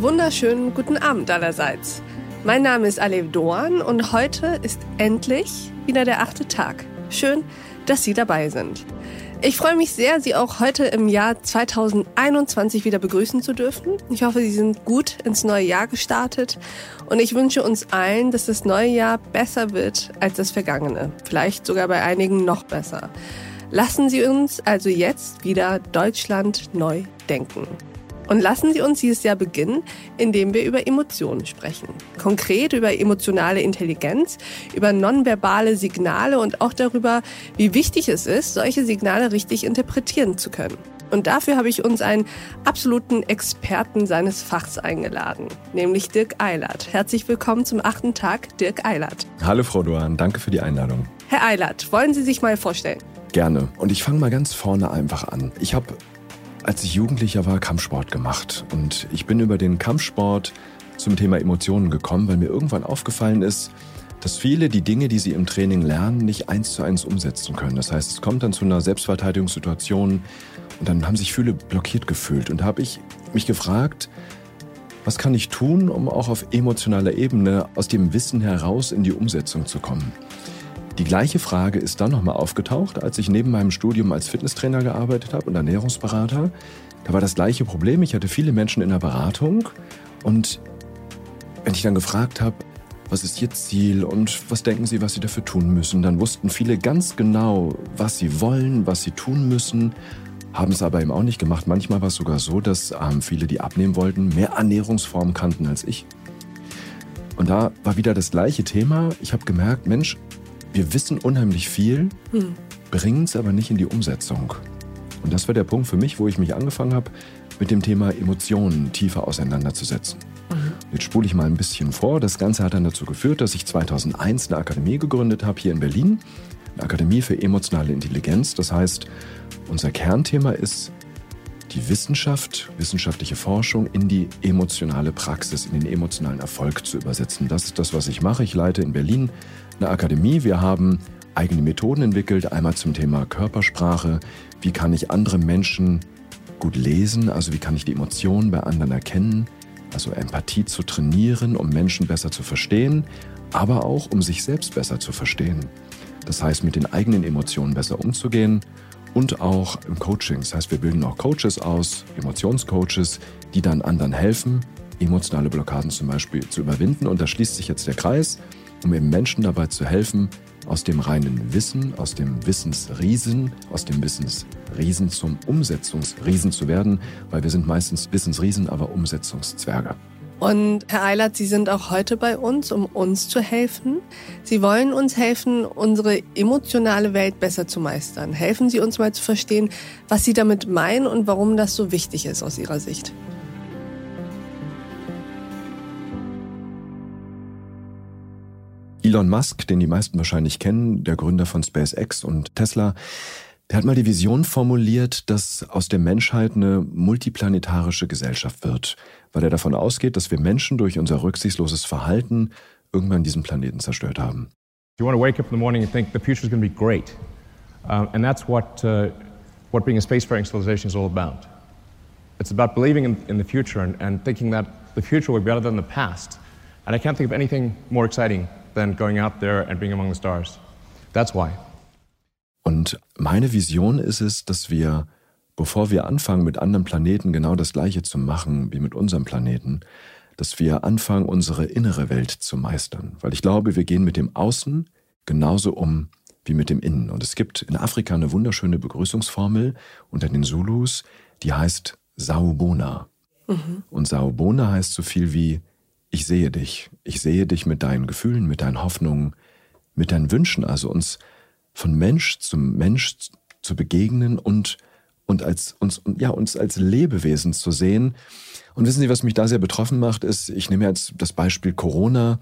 Wunderschönen guten Abend allerseits. Mein Name ist Alev Doan und heute ist endlich wieder der achte Tag. Schön, dass Sie dabei sind. Ich freue mich sehr, Sie auch heute im Jahr 2021 wieder begrüßen zu dürfen. Ich hoffe, Sie sind gut ins neue Jahr gestartet und ich wünsche uns allen, dass das neue Jahr besser wird als das vergangene. Vielleicht sogar bei einigen noch besser. Lassen Sie uns also jetzt wieder Deutschland neu denken. Und lassen Sie uns dieses Jahr beginnen, indem wir über Emotionen sprechen. Konkret über emotionale Intelligenz, über nonverbale Signale und auch darüber, wie wichtig es ist, solche Signale richtig interpretieren zu können. Und dafür habe ich uns einen absoluten Experten seines Fachs eingeladen, nämlich Dirk Eilert. Herzlich willkommen zum achten Tag, Dirk Eilert. Hallo Frau Doan, danke für die Einladung. Herr Eilert, wollen Sie sich mal vorstellen? Gerne. Und ich fange mal ganz vorne einfach an. Ich habe als ich Jugendlicher war, Kampfsport gemacht. Und ich bin über den Kampfsport zum Thema Emotionen gekommen, weil mir irgendwann aufgefallen ist, dass viele die Dinge, die sie im Training lernen, nicht eins zu eins umsetzen können. Das heißt, es kommt dann zu einer Selbstverteidigungssituation und dann haben sich viele blockiert gefühlt. Und da habe ich mich gefragt, was kann ich tun, um auch auf emotionaler Ebene aus dem Wissen heraus in die Umsetzung zu kommen? Die gleiche Frage ist dann nochmal aufgetaucht, als ich neben meinem Studium als Fitnesstrainer gearbeitet habe und Ernährungsberater. Da war das gleiche Problem. Ich hatte viele Menschen in der Beratung und wenn ich dann gefragt habe, was ist Ihr Ziel und was denken Sie, was Sie dafür tun müssen, dann wussten viele ganz genau, was sie wollen, was sie tun müssen, haben es aber eben auch nicht gemacht. Manchmal war es sogar so, dass ähm, viele, die abnehmen wollten, mehr Ernährungsformen kannten als ich. Und da war wieder das gleiche Thema. Ich habe gemerkt, Mensch, wir wissen unheimlich viel, hm. bringen es aber nicht in die Umsetzung. Und das war der Punkt für mich, wo ich mich angefangen habe, mit dem Thema Emotionen tiefer auseinanderzusetzen. Mhm. Jetzt spule ich mal ein bisschen vor. Das Ganze hat dann dazu geführt, dass ich 2001 eine Akademie gegründet habe hier in Berlin. Eine Akademie für emotionale Intelligenz. Das heißt, unser Kernthema ist die Wissenschaft, wissenschaftliche Forschung in die emotionale Praxis, in den emotionalen Erfolg zu übersetzen. Das ist das, was ich mache. Ich leite in Berlin eine Akademie. Wir haben eigene Methoden entwickelt, einmal zum Thema Körpersprache. Wie kann ich andere Menschen gut lesen? Also wie kann ich die Emotionen bei anderen erkennen? Also Empathie zu trainieren, um Menschen besser zu verstehen, aber auch um sich selbst besser zu verstehen. Das heißt, mit den eigenen Emotionen besser umzugehen und auch im Coaching. Das heißt, wir bilden auch Coaches aus, Emotionscoaches, die dann anderen helfen, emotionale Blockaden zum Beispiel zu überwinden. Und da schließt sich jetzt der Kreis um eben Menschen dabei zu helfen, aus dem reinen Wissen, aus dem Wissensriesen, aus dem Wissensriesen zum Umsetzungsriesen zu werden, weil wir sind meistens Wissensriesen, aber Umsetzungszwerge. Und Herr Eilert, Sie sind auch heute bei uns, um uns zu helfen. Sie wollen uns helfen, unsere emotionale Welt besser zu meistern. Helfen Sie uns mal zu verstehen, was Sie damit meinen und warum das so wichtig ist aus Ihrer Sicht. Elon Musk, den die meisten wahrscheinlich kennen, der Gründer von SpaceX und Tesla, der hat mal die Vision formuliert, dass aus der Menschheit eine multiplanetarische Gesellschaft wird, weil er davon ausgeht, dass wir Menschen durch unser rücksichtsloses Verhalten irgendwann diesen Planeten zerstört haben. You want to wake up in the morning and think the future is going to be great. Um, and that's what, uh, what being a spacefaring civilization is all about. It's about believing in, in the future and, and thinking that the future will be better than the past. And I can't think of anything more exciting than going out there and being among the stars. That's why. Und meine Vision ist es, dass wir, bevor wir anfangen, mit anderen Planeten genau das Gleiche zu machen wie mit unserem Planeten, dass wir anfangen, unsere innere Welt zu meistern. Weil ich glaube, wir gehen mit dem Außen genauso um wie mit dem Innen. Und es gibt in Afrika eine wunderschöne Begrüßungsformel unter den Zulus, die heißt Saubona. Mhm. Und Saubona heißt so viel wie ich sehe dich. Ich sehe dich mit deinen Gefühlen, mit deinen Hoffnungen, mit deinen Wünschen. Also uns von Mensch zum Mensch zu begegnen und, und als, uns, ja, uns als Lebewesen zu sehen. Und wissen Sie, was mich da sehr betroffen macht, ist, ich nehme jetzt das Beispiel Corona.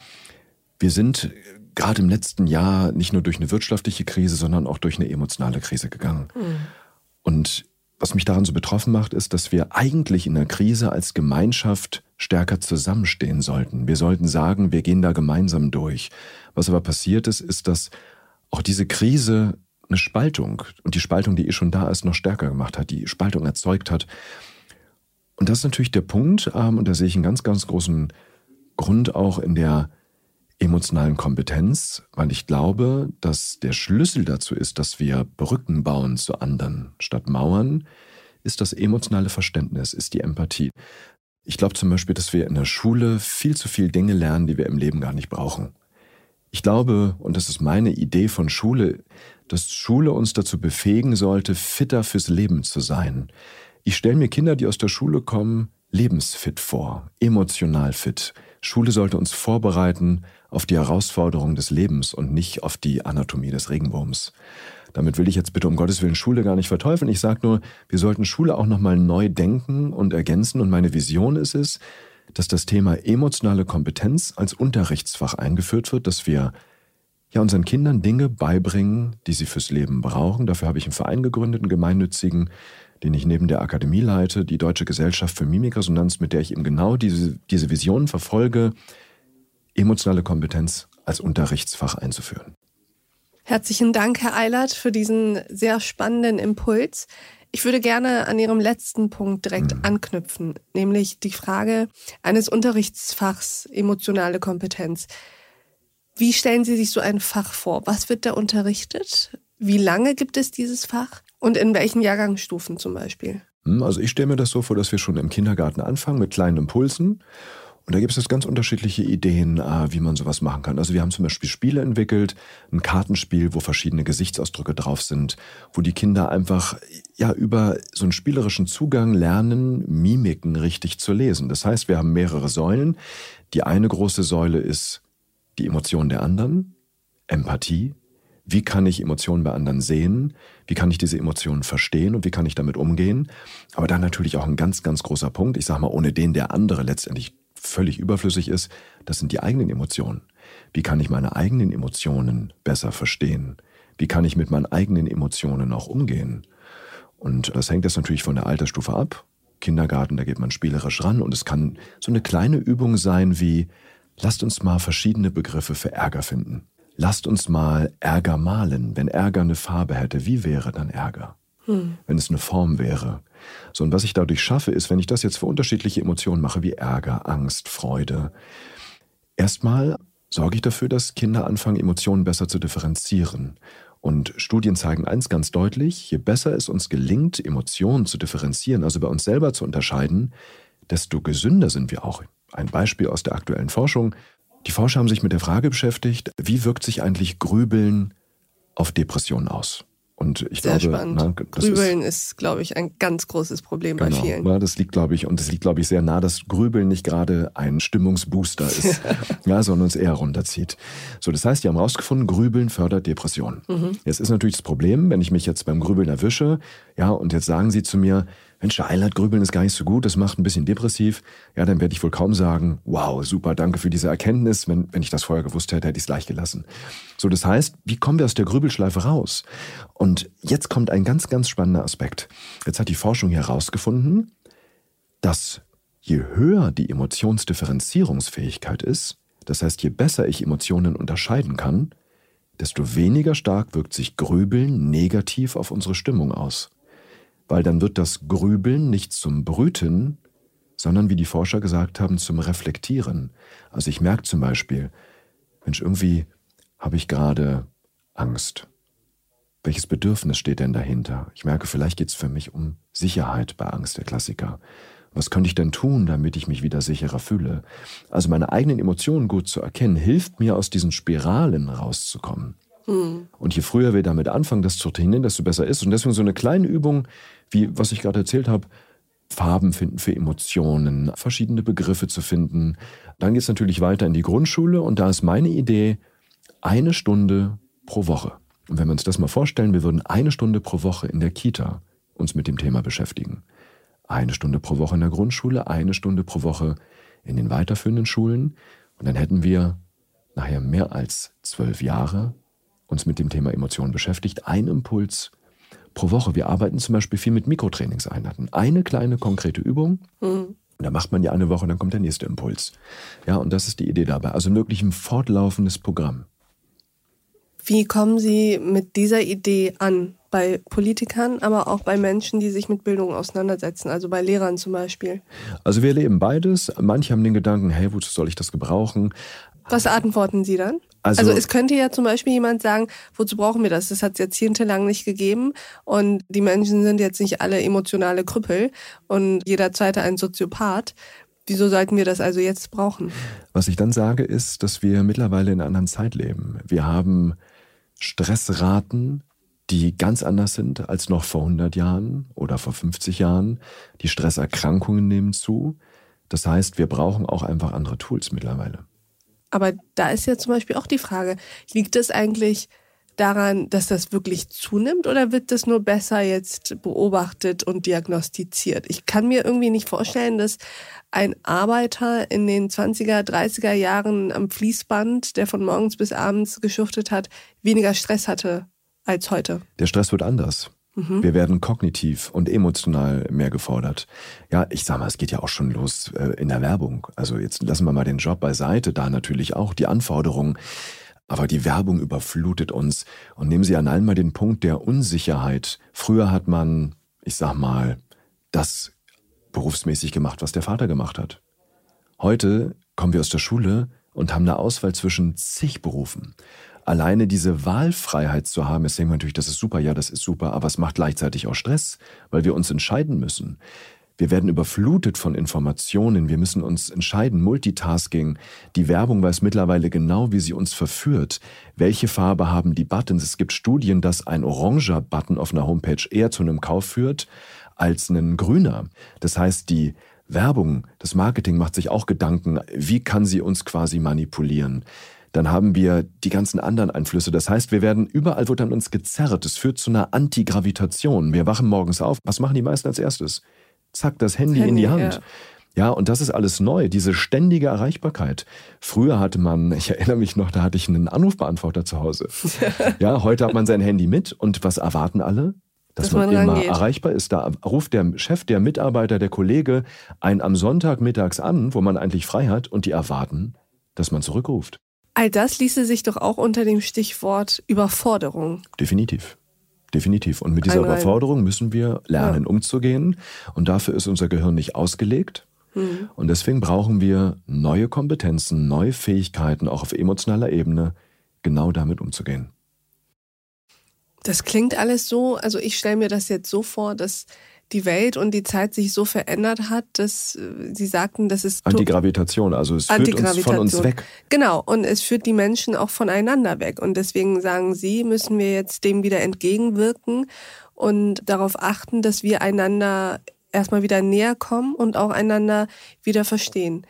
Wir sind gerade im letzten Jahr nicht nur durch eine wirtschaftliche Krise, sondern auch durch eine emotionale Krise gegangen. Mhm. Und was mich daran so betroffen macht, ist, dass wir eigentlich in der Krise als Gemeinschaft stärker zusammenstehen sollten. Wir sollten sagen, wir gehen da gemeinsam durch. Was aber passiert ist, ist, dass auch diese Krise eine Spaltung und die Spaltung, die eh schon da ist, noch stärker gemacht hat, die Spaltung erzeugt hat. Und das ist natürlich der Punkt, ähm, und da sehe ich einen ganz, ganz großen Grund auch in der emotionalen Kompetenz, weil ich glaube, dass der Schlüssel dazu ist, dass wir Brücken bauen zu anderen statt Mauern, ist das emotionale Verständnis, ist die Empathie. Ich glaube zum Beispiel, dass wir in der Schule viel zu viel Dinge lernen, die wir im Leben gar nicht brauchen. Ich glaube, und das ist meine Idee von Schule, dass Schule uns dazu befähigen sollte, fitter fürs Leben zu sein. Ich stelle mir Kinder, die aus der Schule kommen, lebensfit vor, emotional fit. Schule sollte uns vorbereiten auf die Herausforderungen des Lebens und nicht auf die Anatomie des Regenwurms. Damit will ich jetzt bitte um Gottes Willen Schule gar nicht verteufeln. Ich sage nur, wir sollten Schule auch nochmal neu denken und ergänzen. Und meine Vision ist es, dass das Thema emotionale Kompetenz als Unterrichtsfach eingeführt wird, dass wir ja unseren Kindern Dinge beibringen, die sie fürs Leben brauchen. Dafür habe ich einen Verein gegründet, einen gemeinnützigen, den ich neben der Akademie leite, die Deutsche Gesellschaft für Mimikresonanz, mit der ich eben genau diese, diese Vision verfolge, emotionale Kompetenz als Unterrichtsfach einzuführen. Herzlichen Dank, Herr Eilert, für diesen sehr spannenden Impuls. Ich würde gerne an Ihrem letzten Punkt direkt mhm. anknüpfen, nämlich die Frage eines Unterrichtsfachs emotionale Kompetenz. Wie stellen Sie sich so ein Fach vor? Was wird da unterrichtet? Wie lange gibt es dieses Fach? Und in welchen Jahrgangsstufen zum Beispiel? Hm, also ich stelle mir das so vor, dass wir schon im Kindergarten anfangen mit kleinen Impulsen. Und da gibt es ganz unterschiedliche Ideen, äh, wie man sowas machen kann. Also wir haben zum Beispiel Spiele entwickelt, ein Kartenspiel, wo verschiedene Gesichtsausdrücke drauf sind, wo die Kinder einfach ja über so einen spielerischen Zugang lernen, Mimiken richtig zu lesen. Das heißt, wir haben mehrere Säulen. Die eine große Säule ist die Emotionen der anderen, Empathie. Wie kann ich Emotionen bei anderen sehen? Wie kann ich diese Emotionen verstehen und wie kann ich damit umgehen? Aber dann natürlich auch ein ganz, ganz großer Punkt. Ich sage mal, ohne den der andere letztendlich völlig überflüssig ist, das sind die eigenen Emotionen. Wie kann ich meine eigenen Emotionen besser verstehen? Wie kann ich mit meinen eigenen Emotionen auch umgehen? Und das hängt jetzt natürlich von der Altersstufe ab. Kindergarten, da geht man spielerisch ran und es kann so eine kleine Übung sein wie, Lasst uns mal verschiedene Begriffe für Ärger finden. Lasst uns mal Ärger malen. Wenn Ärger eine Farbe hätte, wie wäre dann Ärger? Hm. Wenn es eine Form wäre. So, und was ich dadurch schaffe, ist, wenn ich das jetzt für unterschiedliche Emotionen mache, wie Ärger, Angst, Freude, erstmal sorge ich dafür, dass Kinder anfangen, Emotionen besser zu differenzieren. Und Studien zeigen eins ganz deutlich, je besser es uns gelingt, Emotionen zu differenzieren, also bei uns selber zu unterscheiden, desto gesünder sind wir auch. Ein Beispiel aus der aktuellen Forschung. Die Forscher haben sich mit der Frage beschäftigt, wie wirkt sich eigentlich Grübeln auf Depressionen aus? Und ich Sehr glaube, spannend. Na, Grübeln ist, ist glaube ich, ein ganz großes Problem genau, bei vielen. Na, das liegt, glaube ich, und es liegt, glaube ich, sehr nah, dass Grübeln nicht gerade ein Stimmungsbooster ist, ja, sondern uns eher runterzieht. So, das heißt, die haben herausgefunden, Grübeln fördert Depressionen. Mhm. Jetzt ist natürlich das Problem, wenn ich mich jetzt beim Grübeln erwische, ja, und jetzt sagen sie zu mir, Mensch, der Eilert Grübeln ist gar nicht so gut, das macht ein bisschen depressiv, ja, dann werde ich wohl kaum sagen, wow, super, danke für diese Erkenntnis. Wenn, wenn ich das vorher gewusst hätte, hätte ich es gleich gelassen. So, das heißt, wie kommen wir aus der Grübelschleife raus? Und jetzt kommt ein ganz, ganz spannender Aspekt. Jetzt hat die Forschung herausgefunden, dass je höher die Emotionsdifferenzierungsfähigkeit ist, das heißt, je besser ich Emotionen unterscheiden kann, desto weniger stark wirkt sich Grübeln negativ auf unsere Stimmung aus weil dann wird das Grübeln nicht zum Brüten, sondern wie die Forscher gesagt haben, zum Reflektieren. Also ich merke zum Beispiel, Mensch, irgendwie habe ich gerade Angst. Welches Bedürfnis steht denn dahinter? Ich merke, vielleicht geht es für mich um Sicherheit bei Angst, der Klassiker. Was könnte ich denn tun, damit ich mich wieder sicherer fühle? Also meine eigenen Emotionen gut zu erkennen, hilft mir aus diesen Spiralen rauszukommen. Hm. Und je früher wir damit anfangen, das zu trainieren, desto besser ist. Und deswegen so eine kleine Übung, wie was ich gerade erzählt habe, Farben finden für Emotionen, verschiedene Begriffe zu finden. Dann geht es natürlich weiter in die Grundschule und da ist meine Idee, eine Stunde pro Woche. Und wenn wir uns das mal vorstellen, wir würden eine Stunde pro Woche in der Kita uns mit dem Thema beschäftigen. Eine Stunde pro Woche in der Grundschule, eine Stunde pro Woche in den weiterführenden Schulen. Und dann hätten wir nachher mehr als zwölf Jahre uns mit dem Thema Emotionen beschäftigt. Ein Impuls pro Woche. Wir arbeiten zum Beispiel viel mit Mikrotrainingseinheiten. Eine kleine konkrete Übung. Mhm. Dann macht man die eine Woche, dann kommt der nächste Impuls. Ja, und das ist die Idee dabei. Also wirklich ein fortlaufendes Programm. Wie kommen Sie mit dieser Idee an? Bei Politikern, aber auch bei Menschen, die sich mit Bildung auseinandersetzen, also bei Lehrern zum Beispiel. Also wir erleben beides. Manche haben den Gedanken, hey, wozu soll ich das gebrauchen? Was antworten Sie dann? Also, also, es könnte ja zum Beispiel jemand sagen, wozu brauchen wir das? Das hat es jahrzehntelang nicht gegeben und die Menschen sind jetzt nicht alle emotionale Krüppel und jeder zweite ein Soziopath. Wieso sollten wir das also jetzt brauchen? Was ich dann sage, ist, dass wir mittlerweile in einer anderen Zeit leben. Wir haben Stressraten, die ganz anders sind als noch vor 100 Jahren oder vor 50 Jahren. Die Stresserkrankungen nehmen zu. Das heißt, wir brauchen auch einfach andere Tools mittlerweile. Aber da ist ja zum Beispiel auch die Frage, liegt es eigentlich daran, dass das wirklich zunimmt oder wird das nur besser jetzt beobachtet und diagnostiziert? Ich kann mir irgendwie nicht vorstellen, dass ein Arbeiter in den 20er, 30er Jahren am Fließband, der von morgens bis abends geschuftet hat, weniger Stress hatte als heute. Der Stress wird anders. Mhm. Wir werden kognitiv und emotional mehr gefordert. Ja, ich sag mal, es geht ja auch schon los äh, in der Werbung. Also jetzt lassen wir mal den Job beiseite, da natürlich auch die Anforderungen. Aber die Werbung überflutet uns. Und nehmen Sie an einmal den Punkt der Unsicherheit. Früher hat man, ich sag mal, das berufsmäßig gemacht, was der Vater gemacht hat. Heute kommen wir aus der Schule und haben eine Auswahl zwischen zig Berufen alleine diese Wahlfreiheit zu haben, ist denkt man natürlich, das ist super, ja, das ist super, aber es macht gleichzeitig auch Stress, weil wir uns entscheiden müssen. Wir werden überflutet von Informationen, wir müssen uns entscheiden, Multitasking. Die Werbung weiß mittlerweile genau, wie sie uns verführt. Welche Farbe haben die Buttons? Es gibt Studien, dass ein oranger Button auf einer Homepage eher zu einem Kauf führt als ein grüner. Das heißt, die Werbung, das Marketing macht sich auch Gedanken, wie kann sie uns quasi manipulieren dann haben wir die ganzen anderen Einflüsse. Das heißt, wir werden überall wird an uns gezerrt. Es führt zu einer Antigravitation. Wir wachen morgens auf. Was machen die meisten als erstes? Zack, das Handy, Handy in die Hand. Ja. ja, und das ist alles neu, diese ständige Erreichbarkeit. Früher hatte man, ich erinnere mich noch, da hatte ich einen Anrufbeantworter zu Hause. ja, heute hat man sein Handy mit und was erwarten alle? Dass, dass man, man, immer erreichbar ist. Da ruft der Chef, der Mitarbeiter, der Kollege einen am Sonntag mittags an, wo man eigentlich frei hat und die erwarten, dass man zurückruft. All das ließe sich doch auch unter dem Stichwort Überforderung. Definitiv. Definitiv. Und mit dieser Einmal. Überforderung müssen wir lernen, ja. umzugehen. Und dafür ist unser Gehirn nicht ausgelegt. Mhm. Und deswegen brauchen wir neue Kompetenzen, neue Fähigkeiten, auch auf emotionaler Ebene, genau damit umzugehen. Das klingt alles so, also ich stelle mir das jetzt so vor, dass die Welt und die Zeit sich so verändert hat, dass äh, Sie sagten, das ist Antigravitation, also es führt uns von uns weg. Genau, und es führt die Menschen auch voneinander weg. Und deswegen sagen Sie, müssen wir jetzt dem wieder entgegenwirken und darauf achten, dass wir einander erstmal wieder näher kommen und auch einander wieder verstehen.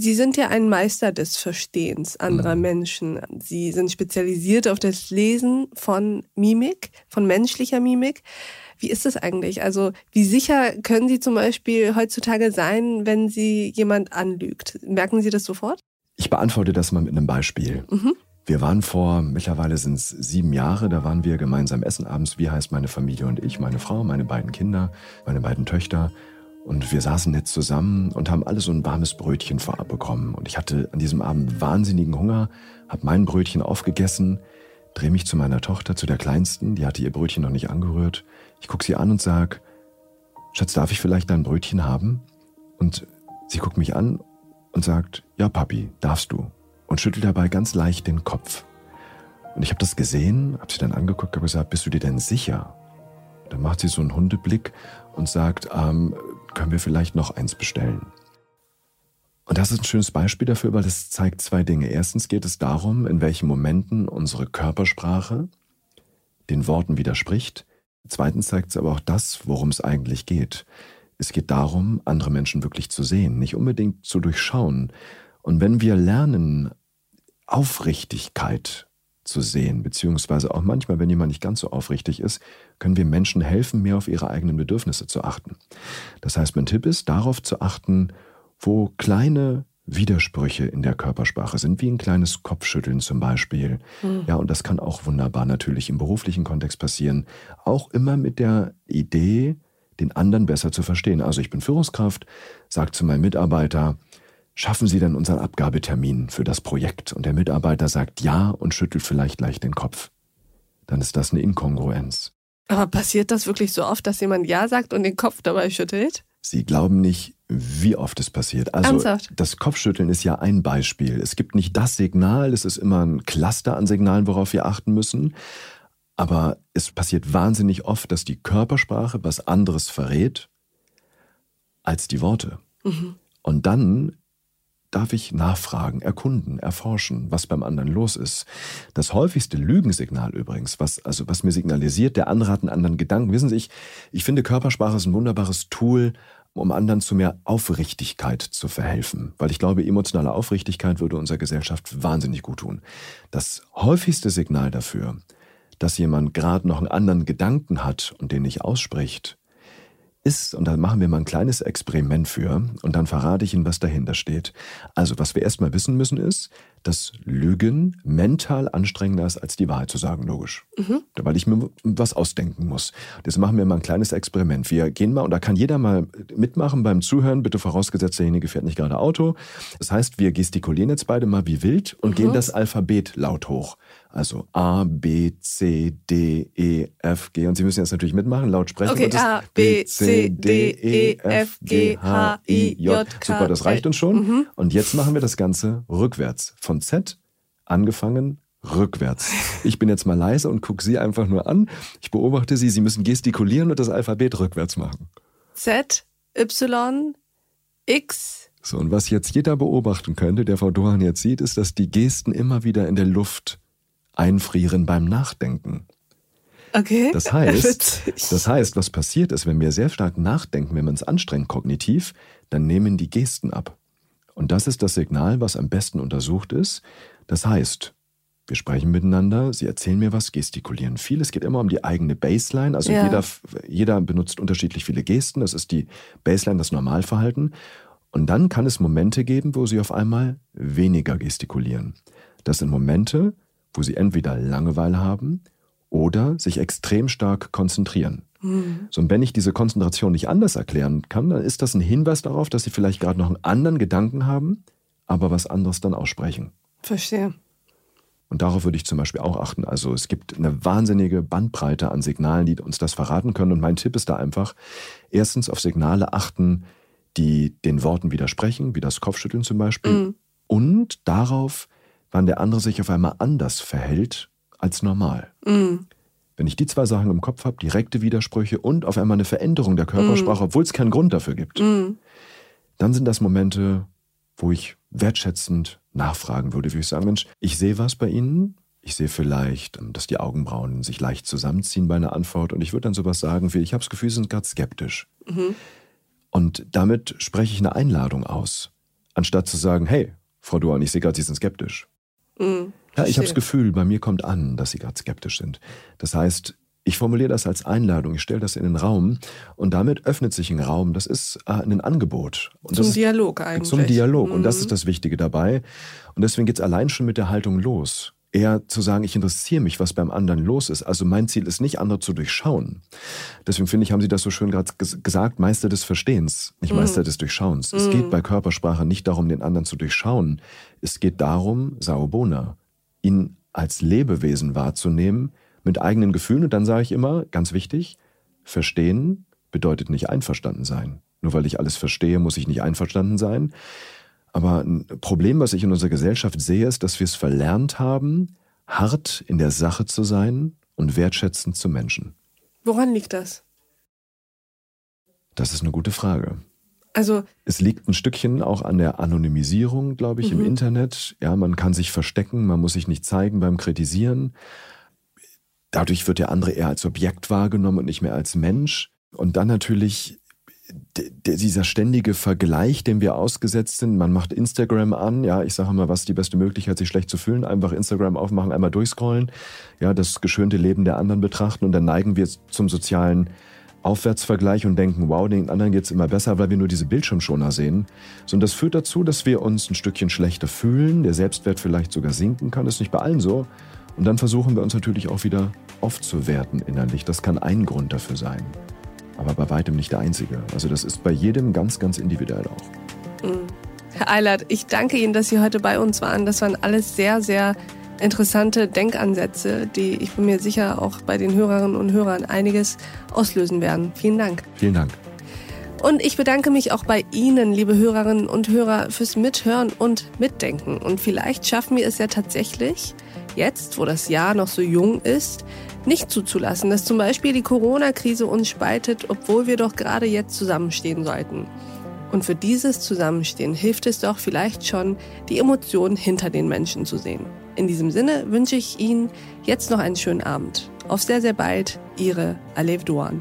Sie sind ja ein Meister des Verstehens anderer mhm. Menschen. Sie sind spezialisiert auf das Lesen von Mimik, von menschlicher Mimik. Wie ist das eigentlich? Also wie sicher können Sie zum Beispiel heutzutage sein, wenn Sie jemand anlügt? Merken Sie das sofort? Ich beantworte das mal mit einem Beispiel. Mhm. Wir waren vor, mittlerweile sind es sieben Jahre, da waren wir gemeinsam essen abends. Wie heißt meine Familie und ich, meine Frau, meine beiden Kinder, meine beiden Töchter. Und wir saßen nett zusammen und haben alle so ein warmes Brötchen vorab bekommen. Und ich hatte an diesem Abend wahnsinnigen Hunger, habe mein Brötchen aufgegessen, drehe mich zu meiner Tochter, zu der Kleinsten, die hatte ihr Brötchen noch nicht angerührt ich gucke sie an und sage, Schatz, darf ich vielleicht dein Brötchen haben? Und sie guckt mich an und sagt, ja, Papi, darfst du. Und schüttelt dabei ganz leicht den Kopf. Und ich habe das gesehen, habe sie dann angeguckt, habe gesagt, bist du dir denn sicher? Dann macht sie so einen Hundeblick und sagt, ähm, können wir vielleicht noch eins bestellen? Und das ist ein schönes Beispiel dafür, weil das zeigt zwei Dinge. Erstens geht es darum, in welchen Momenten unsere Körpersprache den Worten widerspricht. Zweitens zeigt es aber auch das, worum es eigentlich geht. Es geht darum, andere Menschen wirklich zu sehen, nicht unbedingt zu durchschauen. Und wenn wir lernen, Aufrichtigkeit zu sehen, beziehungsweise auch manchmal, wenn jemand nicht ganz so aufrichtig ist, können wir Menschen helfen, mehr auf ihre eigenen Bedürfnisse zu achten. Das heißt, mein Tipp ist, darauf zu achten, wo kleine Widersprüche in der Körpersprache sind, wie ein kleines Kopfschütteln zum Beispiel. Mhm. Ja, und das kann auch wunderbar natürlich im beruflichen Kontext passieren. Auch immer mit der Idee, den anderen besser zu verstehen. Also ich bin Führungskraft, sage zu meinem Mitarbeiter, schaffen Sie denn unseren Abgabetermin für das Projekt? Und der Mitarbeiter sagt ja und schüttelt vielleicht leicht den Kopf. Dann ist das eine Inkongruenz. Aber passiert das wirklich so oft, dass jemand Ja sagt und den Kopf dabei schüttelt? Sie glauben nicht, wie oft es passiert. Also Ernsthaft? das Kopfschütteln ist ja ein Beispiel. Es gibt nicht das Signal, es ist immer ein Cluster an Signalen, worauf wir achten müssen. Aber es passiert wahnsinnig oft, dass die Körpersprache was anderes verrät als die Worte. Mhm. Und dann darf ich nachfragen, erkunden, erforschen, was beim anderen los ist. Das häufigste Lügensignal übrigens, was, also was mir signalisiert, der einen anderen Gedanken. Wissen Sie, ich, ich finde Körpersprache ist ein wunderbares Tool, um anderen zu mehr Aufrichtigkeit zu verhelfen. Weil ich glaube, emotionale Aufrichtigkeit würde unserer Gesellschaft wahnsinnig gut tun. Das häufigste Signal dafür, dass jemand gerade noch einen anderen Gedanken hat und den nicht ausspricht, ist, und da machen wir mal ein kleines Experiment für, und dann verrate ich Ihnen, was dahinter steht. Also, was wir erstmal wissen müssen, ist, dass Lügen mental anstrengender ist, als die Wahrheit zu sagen, logisch. Mhm. Weil ich mir was ausdenken muss. Jetzt machen wir mal ein kleines Experiment. Wir gehen mal, und da kann jeder mal mitmachen beim Zuhören, bitte vorausgesetzt, derjenige fährt nicht gerade Auto. Das heißt, wir gestikulieren jetzt beide mal wie wild und Mhm. gehen das Alphabet laut hoch. Also A, B, C, D, E, F, G. Und Sie müssen jetzt natürlich mitmachen, laut sprechen. Okay, A, B, C, D, E, F, G, H, I, J, K, Super, das reicht uns schon. Mhm. Und jetzt machen wir das Ganze rückwärts. Von Z angefangen rückwärts. Ich bin jetzt mal leise und gucke Sie einfach nur an. Ich beobachte Sie. Sie müssen gestikulieren und das Alphabet rückwärts machen. Z, Y, X. So, und was jetzt jeder beobachten könnte, der Frau Dohan jetzt sieht, ist, dass die Gesten immer wieder in der Luft einfrieren beim Nachdenken. Okay. Das heißt, das heißt, was passiert ist, wenn wir sehr stark nachdenken, wenn man es anstrengt kognitiv, dann nehmen die Gesten ab. Und das ist das Signal, was am besten untersucht ist. Das heißt, wir sprechen miteinander, sie erzählen mir was, gestikulieren viel. Es geht immer um die eigene Baseline. Also Ja. jeder, jeder benutzt unterschiedlich viele Gesten. Das ist die Baseline, das Normalverhalten. Und dann kann es Momente geben, wo sie auf einmal weniger gestikulieren. Das sind Momente, wo sie entweder Langeweile haben oder sich extrem stark konzentrieren. Hm. So, und wenn ich diese Konzentration nicht anders erklären kann, dann ist das ein Hinweis darauf, dass sie vielleicht gerade noch einen anderen Gedanken haben, aber was anderes dann aussprechen. Verstehe. Und darauf würde ich zum Beispiel auch achten. Also es gibt eine wahnsinnige Bandbreite an Signalen, die uns das verraten können. Und mein Tipp ist da einfach, erstens auf Signale achten, die den Worten widersprechen, wie das Kopfschütteln zum Beispiel. Mhm. Und darauf, wann der andere sich auf einmal anders verhält als normal. Mhm. Wenn ich die zwei Sachen im Kopf habe, direkte Widersprüche und auf einmal eine Veränderung der Körpersprache, obwohl es keinen Grund dafür gibt, Mhm. dann sind das Momente, wo ich wertschätzend nachfragen würde, würde ich sagen, Mensch, ich sehe was bei Ihnen. Ich sehe vielleicht, ähm, dass die Augenbrauen sich leicht zusammenziehen bei einer Antwort und ich würde dann sowas sagen wie, ich habe das Gefühl, Sie sind gerade skeptisch. Mhm. Und damit spreche ich eine Einladung aus, anstatt zu sagen, hey, Frau Duan, ich sehe gerade, Sie sind skeptisch. Mhm. Ja, ich habe das. Gefühl, bei mir kommt an, dass Sie gerade skeptisch sind. Das heißt, ich formuliere das als Einladung, ich stelle das in den Raum und damit öffnet sich ein Raum. Das ist äh, ein Angebot. Und Zum ist, Dialog eigentlich. Zum Dialog. Und das Mhm. ist das Wichtige dabei. Und deswegen geht es allein schon mit der Haltung los. Eher zu sagen, ich interessiere mich, was beim anderen los ist. Also mein Ziel ist nicht, andere zu durchschauen. Deswegen finde ich, haben Sie das so schön gerade ges gesagt, Meister des Verstehens, nicht Mhm. Meister des Durchschauens. Es geht bei Körpersprache nicht darum, den anderen zu durchschauen. Es geht darum, Saobona, ihn als Lebewesen wahrzunehmen, mit eigenen Gefühlen. Und dann sage ich immer, ganz wichtig, verstehen bedeutet nicht einverstanden sein. Nur weil ich alles verstehe, muss ich nicht einverstanden sein. Aber ein Problem, was ich in unserer Gesellschaft sehe, ist, dass wir es verlernt haben, hart in der Sache zu sein und wertschätzend zu Menschen. Woran liegt das? Das ist eine gute Frage. Also, Es liegt ein Stückchen auch an der Anonymisierung, glaube ich, Mhm. im Internet. Ja, man kann sich verstecken, man muss sich nicht zeigen beim Kritisieren. Dadurch wird der andere eher als Objekt wahrgenommen und nicht mehr als Mensch. Und dann natürlich dieser ständige Vergleich, dem wir ausgesetzt sind. Man macht Instagram an. Ja, ich sage mal, was ist die beste Möglichkeit, sich schlecht zu fühlen? Einfach Instagram aufmachen, einmal durchscrollen. Ja, das geschönte Leben der anderen betrachten und dann neigen wir zum sozialen Aufwärtsvergleich und denken, wow, den anderen geht's immer besser, weil wir nur diese Bildschirmschoner sehen. Und das führt dazu, dass wir uns ein Stückchen schlechter fühlen, der Selbstwert vielleicht sogar sinken kann. Das ist nicht bei allen so. Und dann versuchen wir uns natürlich auch wieder aufzuwerten innerlich. Das kann ein Grund dafür sein. Aber bei weitem nicht der einzige. Also das ist bei jedem ganz, ganz individuell auch. mh. Herr Eilert, ich danke Ihnen, dass Sie heute bei uns waren. Das waren alles sehr, sehr interessante Denkansätze, die ich bin mir sicher auch bei den Hörerinnen und Hörern einiges auslösen werden. Vielen Dank. Vielen Dank. Und ich bedanke mich auch bei Ihnen, liebe Hörerinnen und Hörer, fürs Mithören und Mitdenken. Und vielleicht schaffen wir es ja tatsächlich, jetzt, wo das Jahr noch so jung ist, nicht zuzulassen, dass zum Beispiel die Corona-Krise uns spaltet, obwohl wir doch gerade jetzt zusammenstehen sollten. Und für dieses Zusammenstehen hilft es doch vielleicht schon, die Emotionen hinter den Menschen zu sehen. In diesem Sinne wünsche ich Ihnen jetzt noch einen schönen Abend. Auf sehr, sehr bald, Ihre Alev Doan.